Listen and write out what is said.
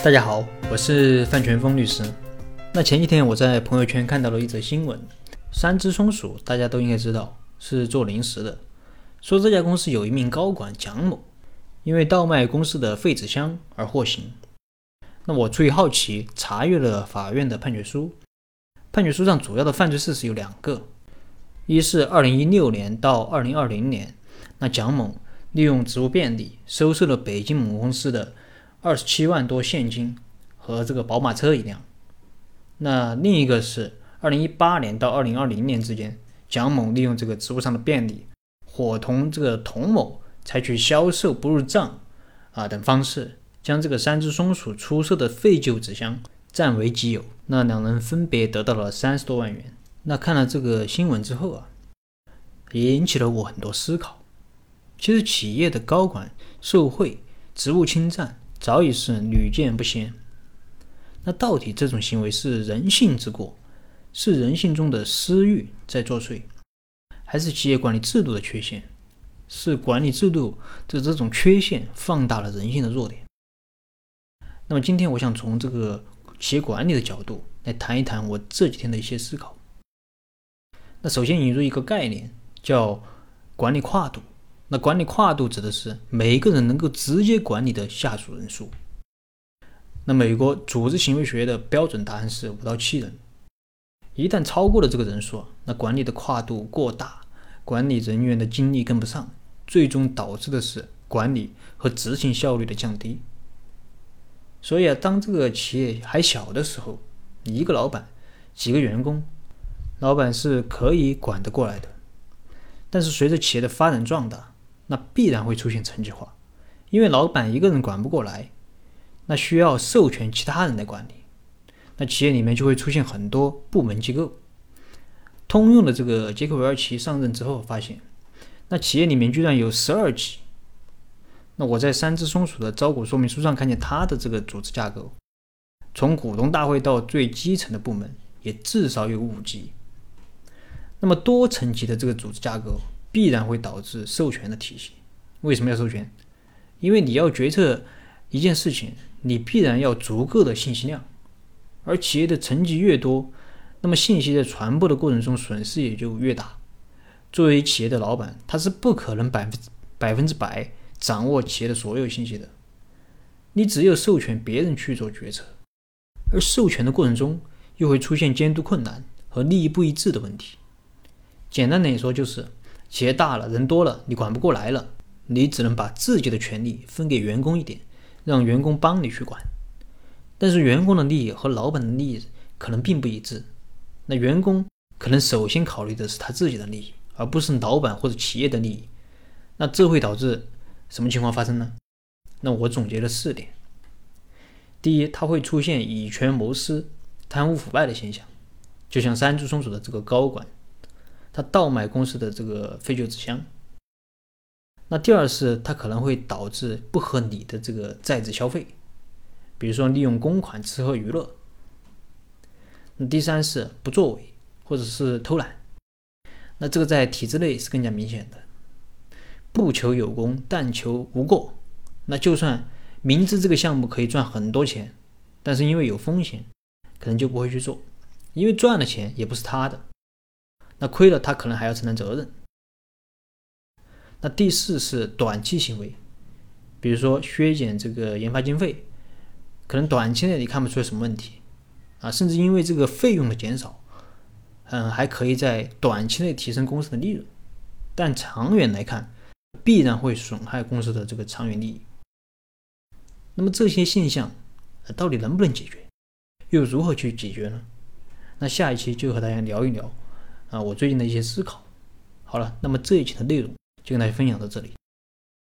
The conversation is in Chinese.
大家好，我是范全峰律师。那前几天我在朋友圈看到了一则新闻，三只松鼠大家都应该知道是做零食的，说这家公司有一名高管蒋某，因为倒卖公司的废纸箱而获刑。那我出于好奇，查阅了法院的判决书，判决书上主要的犯罪事实有两个，一是二零一六年到二零二零年，那蒋某利用职务便利收受了北京某公司的。二十七万多现金和这个宝马车一辆。那另一个是二零一八年到二零二零年之间，蒋某利用这个职务上的便利，伙同这个童某采取销售不入账啊等方式，将这个三只松鼠出售的废旧纸箱占为己有。那两人分别得到了三十多万元。那看了这个新闻之后啊，也引起了我很多思考。其实企业的高管受贿、职务侵占。早已是屡见不鲜。那到底这种行为是人性之过，是人性中的私欲在作祟，还是企业管理制度的缺陷？是管理制度的这种缺陷放大了人性的弱点？那么今天我想从这个企业管理的角度来谈一谈我这几天的一些思考。那首先引入一个概念，叫管理跨度。那管理跨度指的是每一个人能够直接管理的下属人数。那美国组织行为学的标准答案是五到七人。一旦超过了这个人数，那管理的跨度过大，管理人员的精力跟不上，最终导致的是管理和执行效率的降低。所以啊，当这个企业还小的时候，一个老板，几个员工，老板是可以管得过来的。但是随着企业的发展壮大，那必然会出现层级化，因为老板一个人管不过来，那需要授权其他人来管理。那企业里面就会出现很多部门机构。通用的这个杰克韦尔奇上任之后发现，那企业里面居然有十二级。那我在三只松鼠的招股说明书上看见他的这个组织架构，从股东大会到最基层的部门也至少有五级。那么多层级的这个组织架构。必然会导致授权的体系。为什么要授权？因为你要决策一件事情，你必然要足够的信息量。而企业的层级越多，那么信息在传播的过程中损失也就越大。作为企业的老板，他是不可能百分百分之百掌握企业的所有信息的。你只有授权别人去做决策，而授权的过程中又会出现监督困难和利益不一致的问题。简单点说，就是。企业大了，人多了，你管不过来了，你只能把自己的权利分给员工一点，让员工帮你去管。但是员工的利益和老板的利益可能并不一致，那员工可能首先考虑的是他自己的利益，而不是老板或者企业的利益。那这会导致什么情况发生呢？那我总结了四点：第一，它会出现以权谋私、贪污腐败的现象，就像三只松鼠的这个高管。他倒卖公司的这个废旧纸箱。那第二是，它可能会导致不合理的这个在职消费，比如说利用公款吃喝娱乐。那第三是不作为或者是偷懒。那这个在体制内是更加明显的，不求有功，但求无过。那就算明知这个项目可以赚很多钱，但是因为有风险，可能就不会去做，因为赚的钱也不是他的。那亏了，他可能还要承担责任。那第四是短期行为，比如说削减这个研发经费，可能短期内你看不出来什么问题啊，甚至因为这个费用的减少，嗯，还可以在短期内提升公司的利润，但长远来看，必然会损害公司的这个长远利益。那么这些现象到底能不能解决？又如何去解决呢？那下一期就和大家聊一聊。啊，我最近的一些思考。好了，那么这一期的内容就跟大家分享到这里。